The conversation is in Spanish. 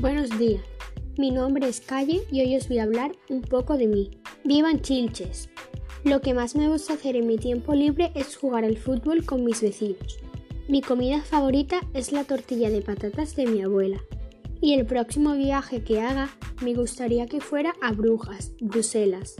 Buenos días, mi nombre es Calle y hoy os voy a hablar un poco de mí. Vivo en Chilches. Lo que más me gusta hacer en mi tiempo libre es jugar al fútbol con mis vecinos. Mi comida favorita es la tortilla de patatas de mi abuela. Y el próximo viaje que haga me gustaría que fuera a Brujas, Bruselas.